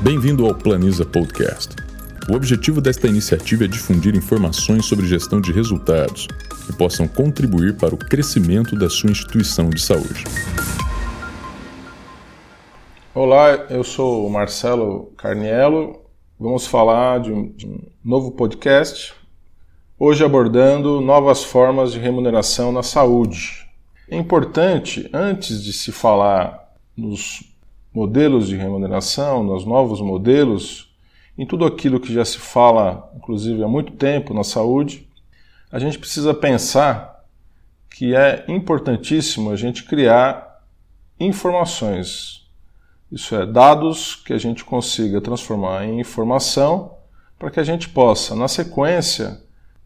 Bem-vindo ao Planiza Podcast. O objetivo desta iniciativa é difundir informações sobre gestão de resultados que possam contribuir para o crescimento da sua instituição de saúde. Olá, eu sou o Marcelo Carniello. Vamos falar de um, de um novo podcast, hoje abordando novas formas de remuneração na saúde. É importante, antes de se falar nos modelos de remuneração, nos novos modelos, em tudo aquilo que já se fala, inclusive há muito tempo na saúde, a gente precisa pensar que é importantíssimo a gente criar informações. Isso é, dados que a gente consiga transformar em informação para que a gente possa, na sequência,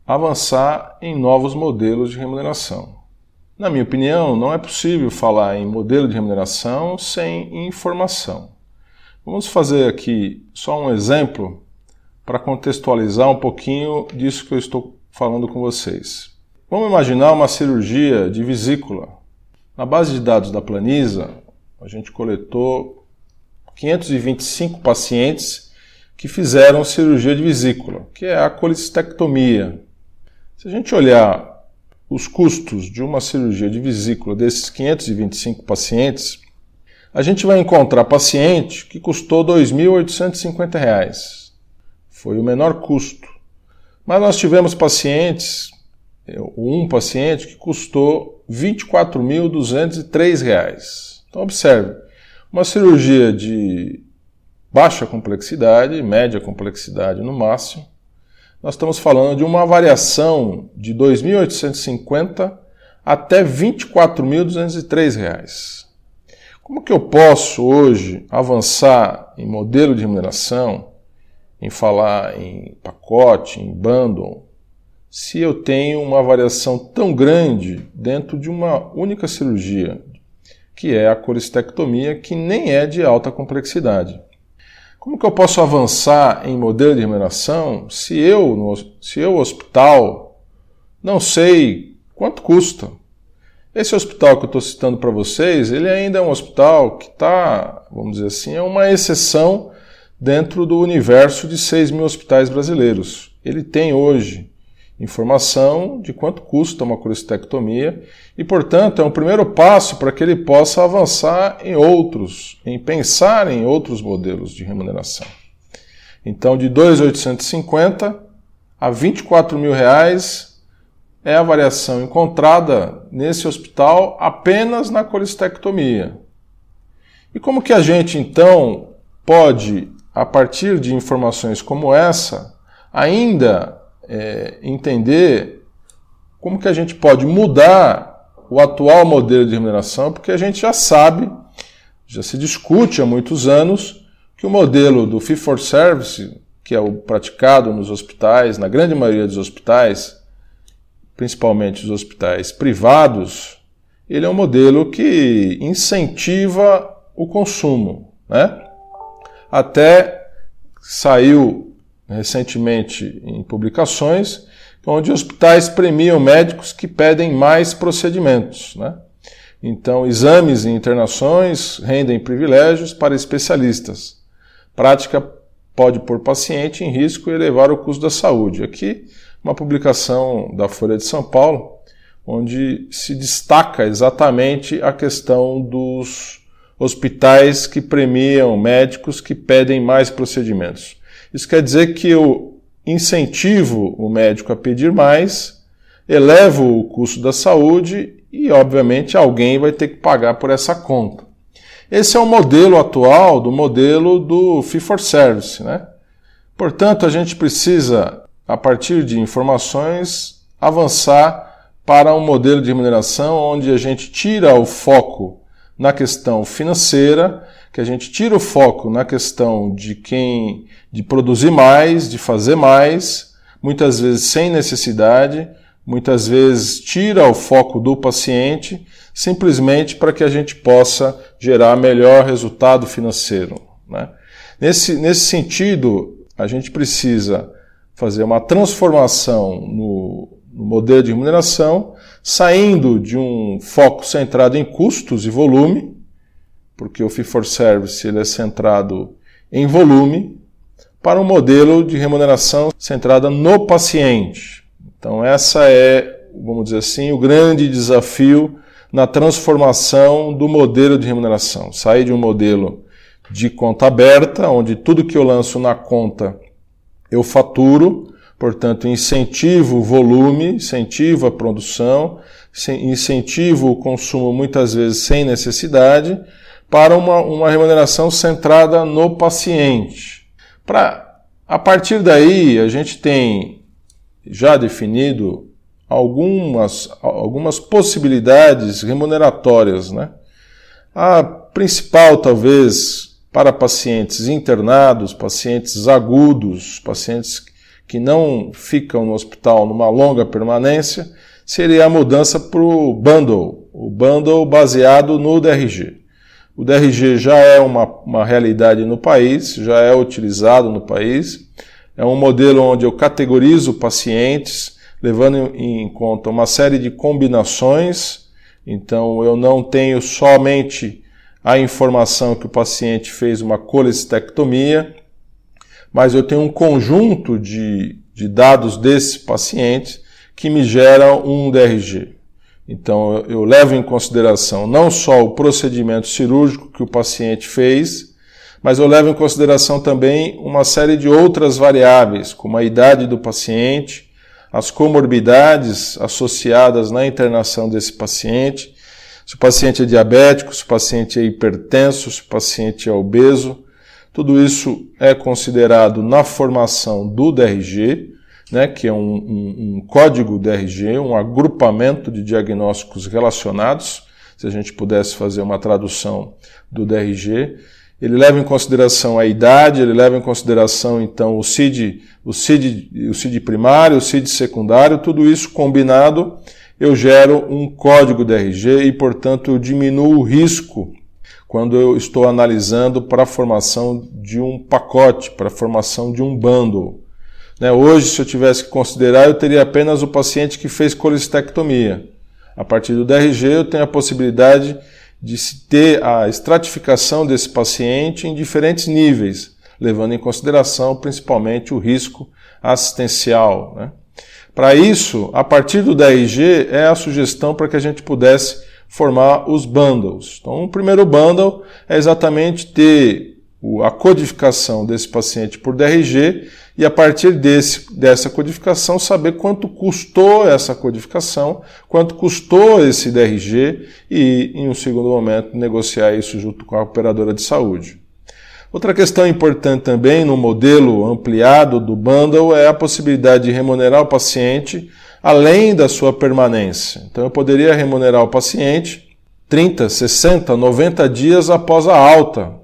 avançar em novos modelos de remuneração. Na minha opinião, não é possível falar em modelo de remuneração sem informação. Vamos fazer aqui só um exemplo para contextualizar um pouquinho disso que eu estou falando com vocês. Vamos imaginar uma cirurgia de vesícula. Na base de dados da Planisa, a gente coletou 525 pacientes que fizeram cirurgia de vesícula, que é a colistectomia. Se a gente olhar os custos de uma cirurgia de vesícula desses 525 pacientes, a gente vai encontrar paciente que custou R$ 2.850. Foi o menor custo. Mas nós tivemos pacientes, um paciente que custou R$ 24.203. Então observe, uma cirurgia de baixa complexidade, média complexidade no máximo, nós estamos falando de uma variação de 2.850 até R$ 24.203. Como que eu posso hoje avançar em modelo de remuneração, em falar em pacote, em bundle, se eu tenho uma variação tão grande dentro de uma única cirurgia, que é a colistectomia, que nem é de alta complexidade? Como que eu posso avançar em modelo de remuneração se eu, no, se eu, hospital, não sei quanto custa? Esse hospital que eu estou citando para vocês, ele ainda é um hospital que está, vamos dizer assim, é uma exceção dentro do universo de 6 mil hospitais brasileiros. Ele tem hoje informação de quanto custa uma colestectomia e, portanto, é um primeiro passo para que ele possa avançar em outros, em pensar em outros modelos de remuneração. Então, de 2.850 a 24 mil reais é a variação encontrada nesse hospital apenas na colestectomia. E como que a gente então pode, a partir de informações como essa, ainda é, entender como que a gente pode mudar o atual modelo de remuneração, porque a gente já sabe, já se discute há muitos anos, que o modelo do fee for service, que é o praticado nos hospitais, na grande maioria dos hospitais, principalmente os hospitais privados, ele é um modelo que incentiva o consumo. Né? Até saiu recentemente em publicações, onde hospitais premiam médicos que pedem mais procedimentos. Né? Então, exames e internações rendem privilégios para especialistas. Prática pode pôr paciente em risco e elevar o custo da saúde. Aqui, uma publicação da Folha de São Paulo, onde se destaca exatamente a questão dos hospitais que premiam médicos que pedem mais procedimentos. Isso quer dizer que eu incentivo o médico a pedir mais, elevo o custo da saúde e, obviamente, alguém vai ter que pagar por essa conta. Esse é o modelo atual do modelo do fee for service, né? Portanto, a gente precisa, a partir de informações, avançar para um modelo de remuneração onde a gente tira o foco na questão financeira, que a gente tira o foco na questão de quem de produzir mais, de fazer mais, muitas vezes sem necessidade, muitas vezes tira o foco do paciente, simplesmente para que a gente possa gerar melhor resultado financeiro. Né? Nesse, nesse sentido, a gente precisa fazer uma transformação no, no modelo de remuneração, saindo de um foco centrado em custos e volume, porque o fee for service ele é centrado em volume para um modelo de remuneração centrada no paciente. Então, essa é, vamos dizer assim, o grande desafio na transformação do modelo de remuneração. Sair de um modelo de conta aberta, onde tudo que eu lanço na conta eu faturo, portanto, incentivo o volume, incentivo a produção, incentivo o consumo muitas vezes sem necessidade, para uma, uma remuneração centrada no paciente. Pra, a partir daí, a gente tem já definido algumas, algumas possibilidades remuneratórias. Né? A principal, talvez, para pacientes internados, pacientes agudos, pacientes que não ficam no hospital numa longa permanência, seria a mudança para o bundle, o bundle baseado no DRG. O DRG já é uma, uma realidade no país, já é utilizado no país. É um modelo onde eu categorizo pacientes, levando em conta uma série de combinações. Então, eu não tenho somente a informação que o paciente fez uma colecistectomia, mas eu tenho um conjunto de, de dados desse paciente que me gera um DRG. Então, eu levo em consideração não só o procedimento cirúrgico que o paciente fez, mas eu levo em consideração também uma série de outras variáveis, como a idade do paciente, as comorbidades associadas na internação desse paciente, se o paciente é diabético, se o paciente é hipertenso, se o paciente é obeso. Tudo isso é considerado na formação do DRG, né, que é um, um, um código DRG, um agrupamento de diagnósticos relacionados, se a gente pudesse fazer uma tradução do DRG. Ele leva em consideração a idade, ele leva em consideração então o CID, o CID, o CID primário, o CID secundário, tudo isso combinado, eu gero um código DRG e, portanto, eu diminuo o risco quando eu estou analisando para a formação de um pacote, para a formação de um bundle. Né? Hoje, se eu tivesse que considerar, eu teria apenas o paciente que fez colestectomia. A partir do DRG, eu tenho a possibilidade de se ter a estratificação desse paciente em diferentes níveis, levando em consideração principalmente o risco assistencial. Né? Para isso, a partir do DRG, é a sugestão para que a gente pudesse formar os bundles. Então, o primeiro bundle é exatamente ter a codificação desse paciente por DRG e a partir desse, dessa codificação saber quanto custou essa codificação, quanto custou esse DRG e, em um segundo momento, negociar isso junto com a operadora de saúde. Outra questão importante também no modelo ampliado do bundle é a possibilidade de remunerar o paciente além da sua permanência. Então eu poderia remunerar o paciente 30, 60, 90 dias após a alta.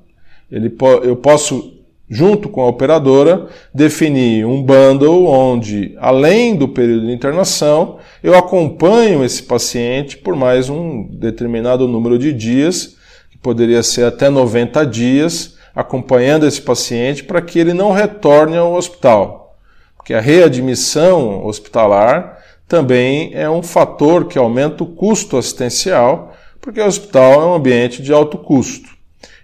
Ele, eu posso junto com a operadora, definir um bundle onde, além do período de internação, eu acompanho esse paciente por mais um determinado número de dias, que poderia ser até 90 dias, acompanhando esse paciente para que ele não retorne ao hospital. Porque a readmissão hospitalar também é um fator que aumenta o custo assistencial, porque o hospital é um ambiente de alto custo.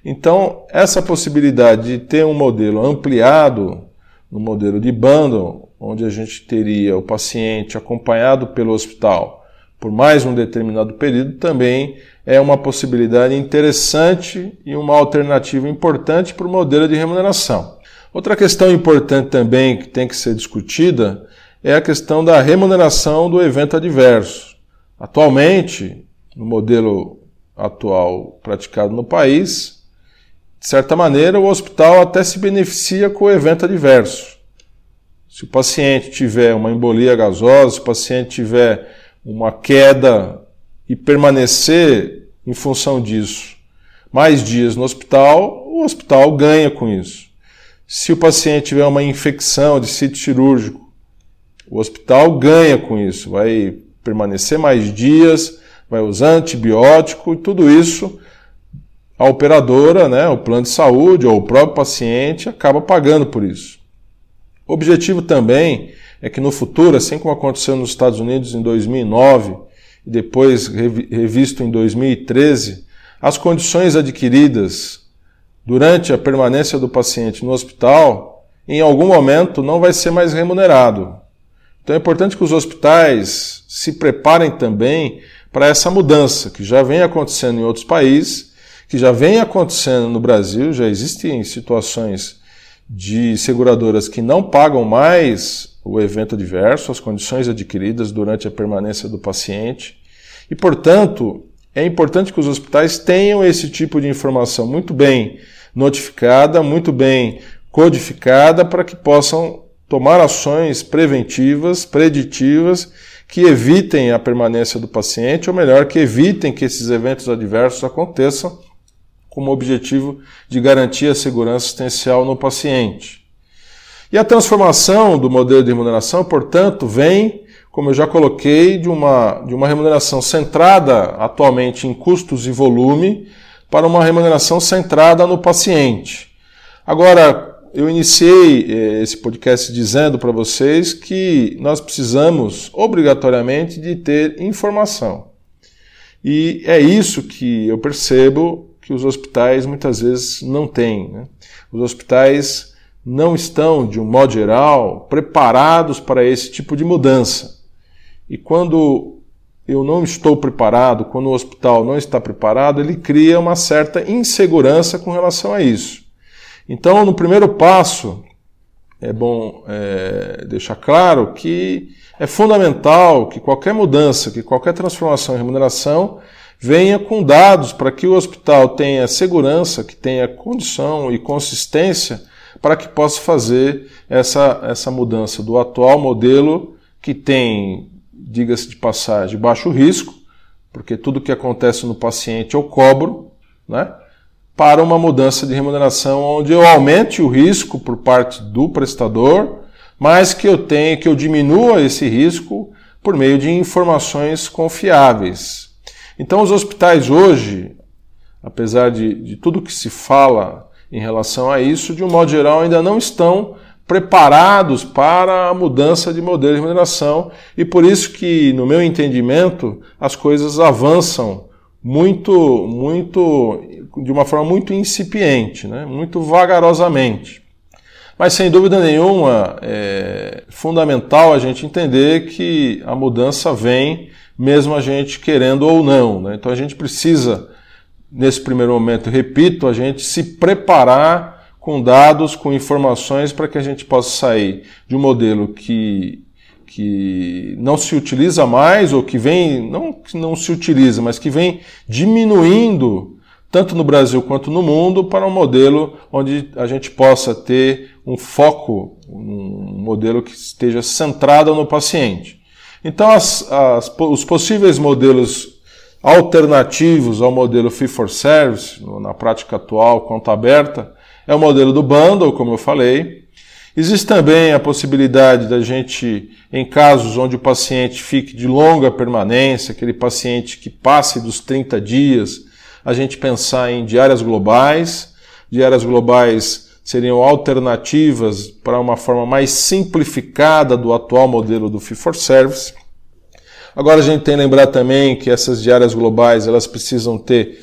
Então, essa possibilidade de ter um modelo ampliado, no modelo de bundle, onde a gente teria o paciente acompanhado pelo hospital por mais um determinado período, também é uma possibilidade interessante e uma alternativa importante para o modelo de remuneração. Outra questão importante também que tem que ser discutida é a questão da remuneração do evento adverso. Atualmente, no modelo atual praticado no país, de certa maneira, o hospital até se beneficia com o evento adverso. Se o paciente tiver uma embolia gasosa, se o paciente tiver uma queda e permanecer em função disso mais dias no hospital, o hospital ganha com isso. Se o paciente tiver uma infecção de sítio cirúrgico, o hospital ganha com isso, vai permanecer mais dias, vai usar antibiótico e tudo isso a operadora, né, o plano de saúde ou o próprio paciente acaba pagando por isso. O objetivo também é que no futuro, assim como aconteceu nos Estados Unidos em 2009 e depois revisto em 2013, as condições adquiridas durante a permanência do paciente no hospital, em algum momento não vai ser mais remunerado. Então é importante que os hospitais se preparem também para essa mudança que já vem acontecendo em outros países, que já vem acontecendo no Brasil, já existem situações de seguradoras que não pagam mais o evento adverso, as condições adquiridas durante a permanência do paciente. E, portanto, é importante que os hospitais tenham esse tipo de informação muito bem notificada, muito bem codificada, para que possam tomar ações preventivas, preditivas, que evitem a permanência do paciente, ou melhor, que evitem que esses eventos adversos aconteçam, como objetivo de garantir a segurança assistencial no paciente. E a transformação do modelo de remuneração, portanto, vem como eu já coloquei, de uma, de uma remuneração centrada atualmente em custos e volume para uma remuneração centrada no paciente. Agora, eu iniciei eh, esse podcast dizendo para vocês que nós precisamos obrigatoriamente de ter informação. E é isso que eu percebo que os hospitais muitas vezes não têm. Né? Os hospitais não estão, de um modo geral, preparados para esse tipo de mudança. E quando eu não estou preparado, quando o hospital não está preparado, ele cria uma certa insegurança com relação a isso. Então, no primeiro passo, é bom é, deixar claro que é fundamental que qualquer mudança, que qualquer transformação em remuneração venha com dados para que o hospital tenha segurança, que tenha condição e consistência para que possa fazer essa, essa mudança do atual modelo que tem diga-se de passagem, baixo risco, porque tudo que acontece no paciente eu cobro, né? para uma mudança de remuneração onde eu aumente o risco por parte do prestador, mas que eu tenha, que eu diminua esse risco por meio de informações confiáveis. Então, os hospitais hoje, apesar de, de tudo que se fala em relação a isso, de um modo geral, ainda não estão preparados para a mudança de modelo de remuneração e por isso que, no meu entendimento, as coisas avançam muito, muito, de uma forma muito incipiente, né? muito vagarosamente. Mas sem dúvida nenhuma é fundamental a gente entender que a mudança vem mesmo a gente querendo ou não. Né? Então a gente precisa, nesse primeiro momento, repito, a gente se preparar com dados, com informações para que a gente possa sair de um modelo que, que não se utiliza mais ou que vem, não que não se utiliza, mas que vem diminuindo tanto no Brasil quanto no mundo para um modelo onde a gente possa ter um foco, um modelo que esteja centrado no paciente. Então, as, as, os possíveis modelos alternativos ao modelo fee for service, na prática atual, conta aberta, é o modelo do bundle, como eu falei. Existe também a possibilidade da gente, em casos onde o paciente fique de longa permanência, aquele paciente que passe dos 30 dias, a gente pensar em diárias globais. Diárias globais seriam alternativas para uma forma mais simplificada do atual modelo do fee for service. Agora a gente tem que lembrar também que essas diárias globais elas precisam ter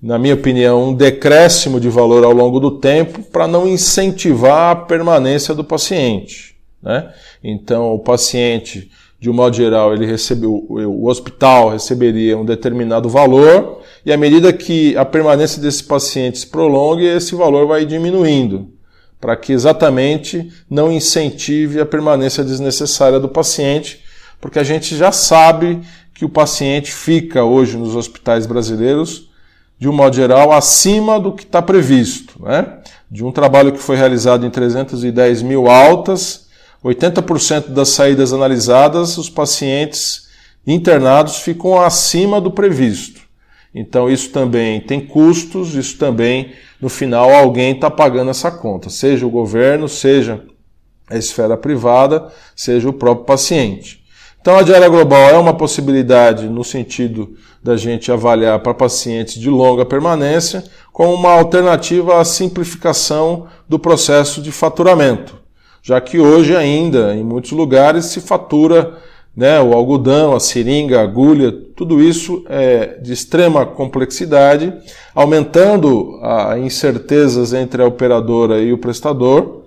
na minha opinião, um decréscimo de valor ao longo do tempo para não incentivar a permanência do paciente. Né? Então, o paciente, de um modo geral, ele recebeu, o hospital receberia um determinado valor e à medida que a permanência desse paciente se prolongue, esse valor vai diminuindo, para que exatamente não incentive a permanência desnecessária do paciente, porque a gente já sabe que o paciente fica hoje nos hospitais brasileiros de um modo geral, acima do que está previsto. Né? De um trabalho que foi realizado em 310 mil altas, 80% das saídas analisadas, os pacientes internados ficam acima do previsto. Então, isso também tem custos, isso também, no final, alguém está pagando essa conta, seja o governo, seja a esfera privada, seja o próprio paciente. Então, a diária global é uma possibilidade no sentido da gente avaliar para pacientes de longa permanência como uma alternativa à simplificação do processo de faturamento, já que hoje ainda, em muitos lugares, se fatura né, o algodão, a seringa, a agulha, tudo isso é de extrema complexidade, aumentando as incertezas entre a operadora e o prestador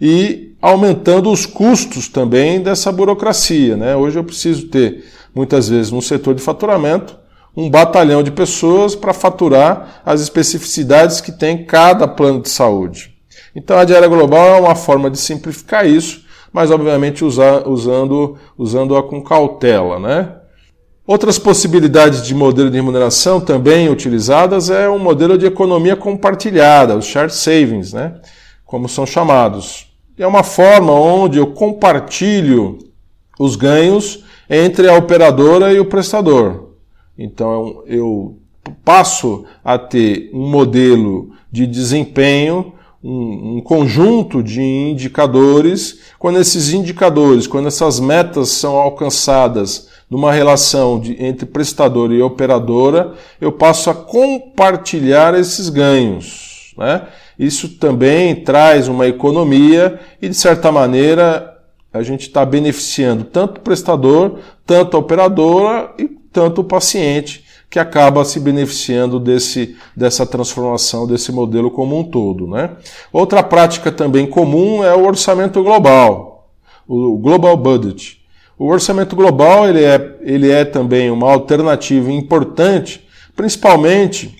e aumentando os custos também dessa burocracia. Né? Hoje eu preciso ter, muitas vezes, no setor de faturamento, um batalhão de pessoas para faturar as especificidades que tem cada plano de saúde. Então a diária global é uma forma de simplificar isso mas obviamente usar, usando, usando-a com cautela, né? Outras possibilidades de modelo de remuneração também utilizadas é o modelo de economia compartilhada, os shared savings, né? Como são chamados. É uma forma onde eu compartilho os ganhos entre a operadora e o prestador. Então eu passo a ter um modelo de desempenho um, um, conjunto de indicadores. Quando esses indicadores, quando essas metas são alcançadas numa relação de, entre prestador e operadora, eu passo a compartilhar esses ganhos. Né? Isso também traz uma economia e, de certa maneira, a gente está beneficiando tanto o prestador, tanto a operadora e tanto o paciente que acaba se beneficiando desse, dessa transformação, desse modelo como um todo. Né? Outra prática também comum é o orçamento global, o Global Budget. O orçamento global ele é, ele é também uma alternativa importante, principalmente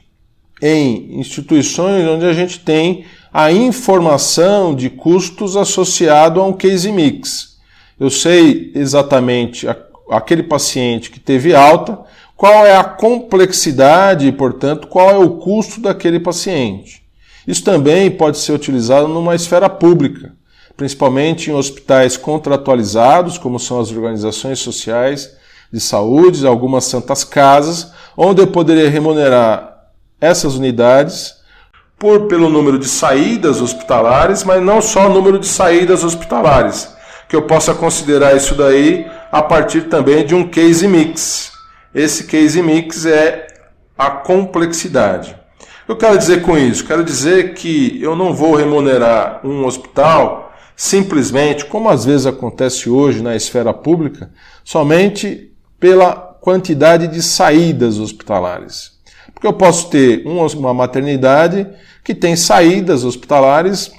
em instituições onde a gente tem a informação de custos associado a um case mix. Eu sei exatamente aquele paciente que teve alta, qual é a complexidade e, portanto, qual é o custo daquele paciente. Isso também pode ser utilizado numa esfera pública, principalmente em hospitais contratualizados, como são as organizações sociais de saúde, algumas santas casas, onde eu poderia remunerar essas unidades por pelo número de saídas hospitalares, mas não só o número de saídas hospitalares, que eu possa considerar isso daí a partir também de um case mix. Esse case mix é a complexidade. O que eu quero dizer com isso? Quero dizer que eu não vou remunerar um hospital simplesmente, como às vezes acontece hoje na esfera pública, somente pela quantidade de saídas hospitalares. Porque eu posso ter uma maternidade que tem saídas hospitalares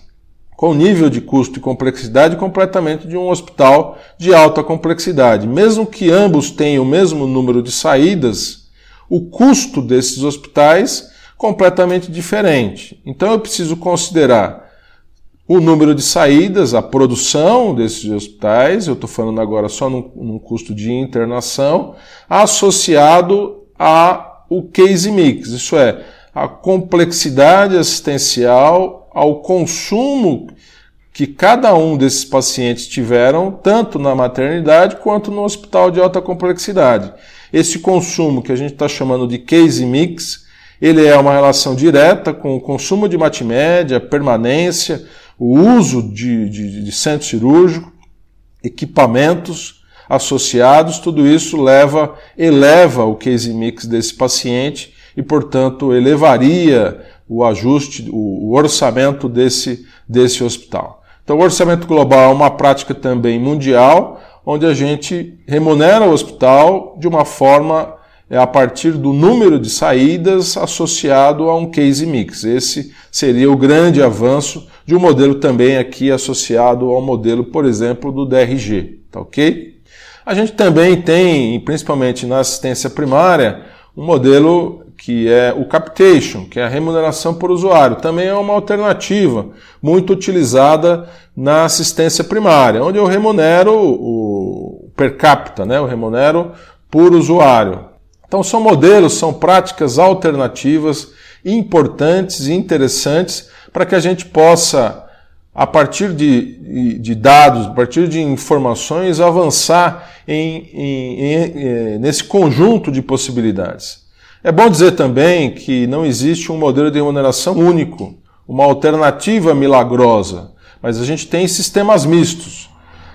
com nível de custo e complexidade completamente de um hospital de alta complexidade. Mesmo que ambos tenham o mesmo número de saídas, o custo desses hospitais completamente diferente. Então eu preciso considerar o número de saídas, a produção desses hospitais, eu estou falando agora só num, num, custo de internação, associado ao case mix, isso é, a complexidade assistencial ao consumo que cada um desses pacientes tiveram, tanto na maternidade quanto no hospital de alta complexidade. Esse consumo que a gente está chamando de case mix, ele é uma relação direta com o consumo de matimédia, permanência, o uso de, de, de centro cirúrgico, equipamentos associados, tudo isso leva, eleva o case mix desse paciente e, portanto, elevaria o ajuste, o, orçamento desse, desse hospital. Então, o orçamento global é uma prática também mundial, onde a gente remunera o hospital de uma forma é, a partir do número de saídas associado a um case mix. Esse seria o grande avanço de um modelo também aqui associado ao modelo, por exemplo, do DRG, tá ok? A gente também tem, principalmente na assistência primária, um modelo que é o capitation, que é a remuneração por usuário. Também é uma alternativa muito utilizada na assistência primária, onde eu remunero o per capita, né? eu remunero por usuário. Então são modelos, são práticas alternativas importantes e interessantes para que a gente possa, a partir de, de dados, a partir de informações, avançar em, em, em, nesse conjunto de possibilidades. É bom dizer também que não existe um modelo de remuneração único, uma alternativa milagrosa, mas a gente tem sistemas mistos.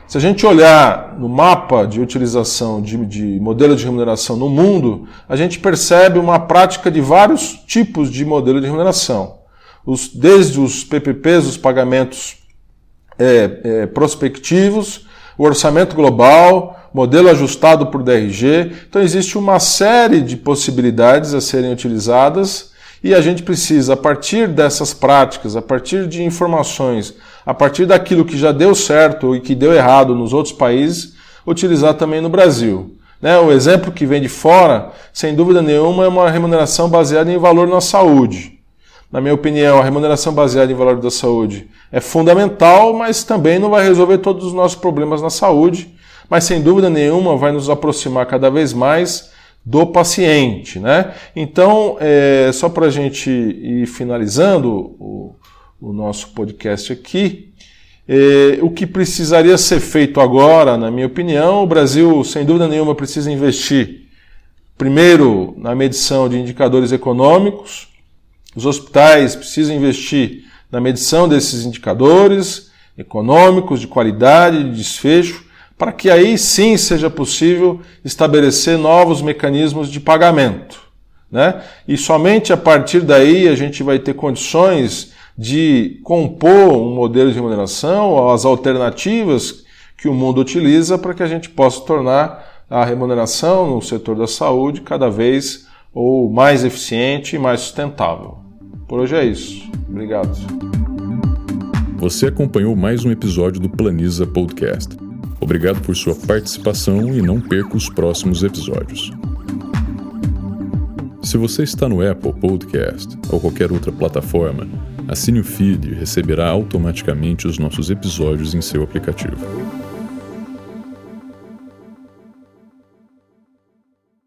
Se a gente olhar no mapa de utilização de, de modelo de remuneração no mundo, a gente percebe uma prática de vários tipos de modelo de remuneração. Os, desde os PPPs, os pagamentos é, é, prospectivos, o orçamento global, modelo ajustado por DRG. Então existe uma série de possibilidades a serem utilizadas e a gente precisa, a partir dessas práticas, a partir de informações, a partir daquilo que já deu certo e que deu errado nos outros países, utilizar também no Brasil. Né? O exemplo que vem de fora, sem dúvida nenhuma, é uma remuneração baseada em valor na saúde. Na minha opinião, a remuneração baseada em valor da saúde é fundamental, mas também não vai resolver todos os nossos problemas na saúde, mas sem dúvida nenhuma vai nos aproximar cada vez mais do paciente. Né? Então, é, só para a gente ir finalizando o, o nosso podcast aqui, é, o que precisaria ser feito agora, na minha opinião, o Brasil, sem dúvida nenhuma, precisa investir primeiro na medição de indicadores econômicos, os hospitais precisam investir na medição desses indicadores econômicos, de qualidade, de desfecho, para que aí sim seja possível estabelecer novos mecanismos de pagamento. Né? E somente a partir daí a gente vai ter condições de compor um modelo de remuneração, as alternativas que o mundo utiliza para que a gente possa tornar a remuneração no setor da saúde cada vez ou mais eficiente e mais sustentável. Por hoje é isso. Obrigado. Você acompanhou mais um episódio do Planiza Podcast. Obrigado por sua participação e não perca os próximos episódios. Se você está no Apple Podcast ou qualquer outra plataforma, assine o feed e receberá automaticamente os nossos episódios em seu aplicativo.